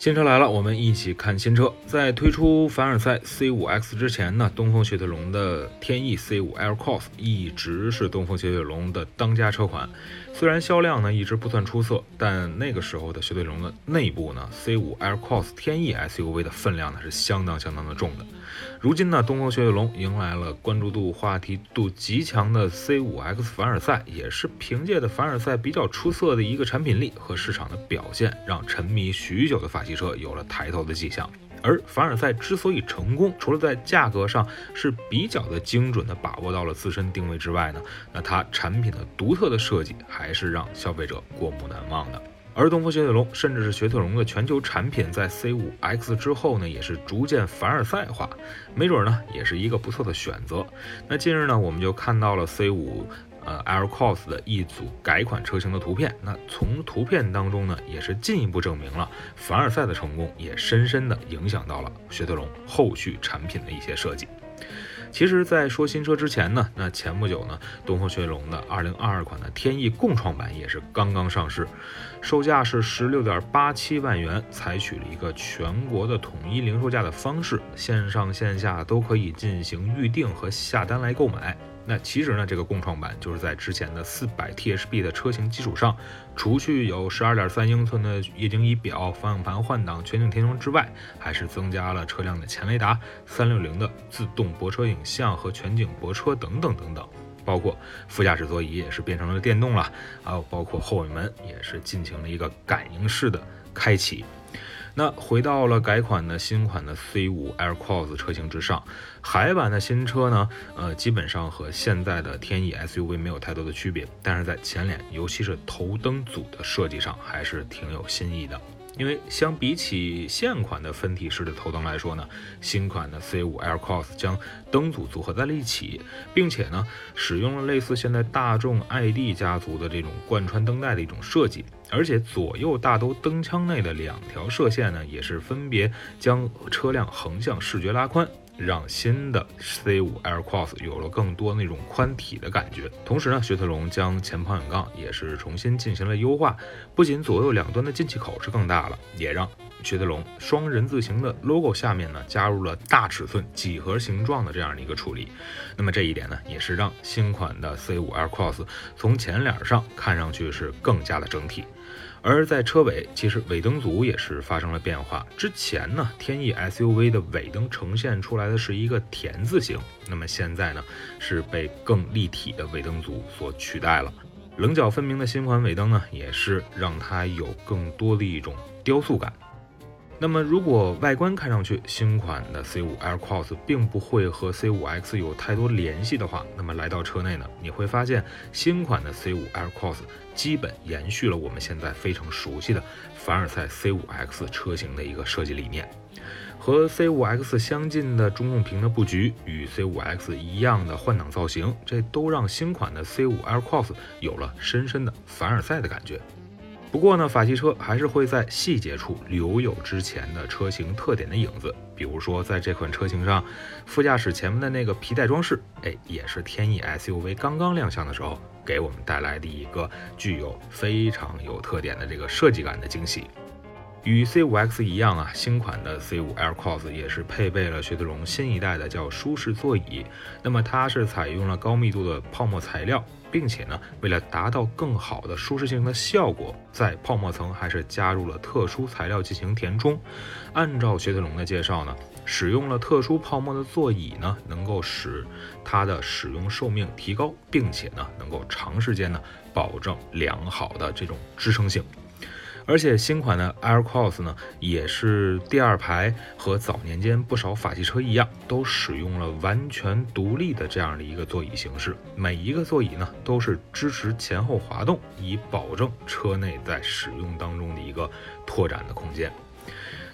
新车来了，我们一起看新车。在推出凡尔赛 C5X 之前呢，东风雪铁龙的天翼 C5 Air Cos 一直是东风雪铁龙的当家车款。虽然销量呢一直不算出色，但那个时候的雪铁龙的内部呢，C5 Air Cos 天翼 SUV 的分量呢是相当相当的重的。如今呢，东风雪铁龙迎来了关注度、话题度极强的 C5X 凡尔赛，也是凭借的凡尔赛比较出色的一个产品力和市场的表现，让沉迷许久的法系汽车有了抬头的迹象。而凡尔赛之所以成功，除了在价格上是比较的精准的把握到了自身定位之外呢，那它产品的独特的设计还是让消费者过目难忘的。而东风雪铁龙，甚至是雪铁龙的全球产品，在 C5X 之后呢，也是逐渐凡尔赛化，没准呢，也是一个不错的选择。那近日呢，我们就看到了 C5 呃 Aircross 的一组改款车型的图片。那从图片当中呢，也是进一步证明了凡尔赛的成功，也深深的影响到了雪铁龙后续产品的一些设计。其实，在说新车之前呢，那前不久呢，东风雪铁龙的2022款的天翼共创版也是刚刚上市，售价是十六点八七万元，采取了一个全国的统一零售价的方式，线上线下都可以进行预定和下单来购买。那其实呢，这个共创版就是在之前的四百 THB 的车型基础上，除去有十二点三英寸的液晶仪表、方向盘换挡、全景天窗之外，还是增加了车辆的前雷达、三六零的自动泊车影像和全景泊车等等等等，包括副驾驶座椅也是变成了电动了，还有包括后尾门也是进行了一个感应式的开启。那回到了改款的新款的 C5 Aircross 车型之上，海版的新车呢，呃，基本上和现在的天翼 SUV 没有太多的区别，但是在前脸，尤其是头灯组的设计上，还是挺有新意的。因为相比起现款的分体式的头灯来说呢，新款的 C5 Aircross 将灯组组合在了一起，并且呢，使用了类似现在大众 ID 家族的这种贯穿灯带的一种设计，而且左右大都灯腔内的两条射线呢，也是分别将车辆横向视觉拉宽。让新的 C5 Aircross 有了更多那种宽体的感觉。同时呢，雪铁龙将前保险杠也是重新进行了优化，不仅左右两端的进气口是更大了，也让雪铁龙双人字形的 logo 下面呢加入了大尺寸几何形状的这样的一个处理。那么这一点呢，也是让新款的 C5 Aircross 从前脸上看上去是更加的整体。而在车尾，其实尾灯组也是发生了变化。之前呢，天翼 SUV 的尾灯呈现出来的是一个田字形，那么现在呢，是被更立体的尾灯组所取代了。棱角分明的新款尾灯呢，也是让它有更多的一种雕塑感。那么，如果外观看上去新款的 C5 Aircross 并不会和 C5X 有太多联系的话，那么来到车内呢，你会发现新款的 C5 Aircross 基本延续了我们现在非常熟悉的凡尔赛 C5X 车型的一个设计理念，和 C5X 相近的中控屏的布局，与 C5X 一样的换挡造型，这都让新款的 C5 Aircross 有了深深的凡尔赛的感觉。不过呢，法系车还是会在细节处留有之前的车型特点的影子，比如说在这款车型上，副驾驶前面的那个皮带装饰，哎，也是天翼 SUV 刚刚亮相的时候给我们带来的一个具有非常有特点的这个设计感的惊喜。与 C5X 一样啊，新款的 C5 Aircross 也是配备了雪铁龙新一代的叫舒适座椅，那么它是采用了高密度的泡沫材料。并且呢，为了达到更好的舒适性的效果，在泡沫层还是加入了特殊材料进行填充。按照雪铁龙的介绍呢，使用了特殊泡沫的座椅呢，能够使它的使用寿命提高，并且呢，能够长时间呢保证良好的这种支撑性。而且新款的 Aircross 呢，也是第二排和早年间不少法系车一样，都使用了完全独立的这样的一个座椅形式。每一个座椅呢，都是支持前后滑动，以保证车内在使用当中的一个拓展的空间。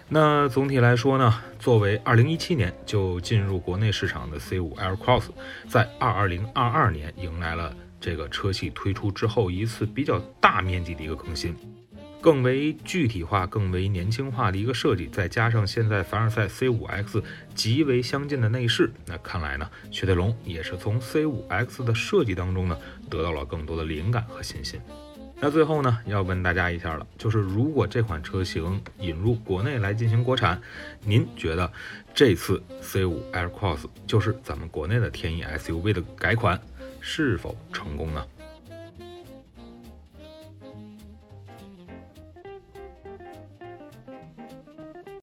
那总体来说呢，作为2017年就进入国内市场的 C5 Air Cross，在2022年迎来了这个车系推出之后一次比较大面积的一个更新。更为具体化、更为年轻化的一个设计，再加上现在凡尔赛 C5X 极为相近的内饰，那看来呢，雪铁龙也是从 C5X 的设计当中呢得到了更多的灵感和信心。那最后呢，要问大家一下了，就是如果这款车型引入国内来进行国产，您觉得这次 C5 Air Cross 就是咱们国内的天翼 SUV 的改款，是否成功呢？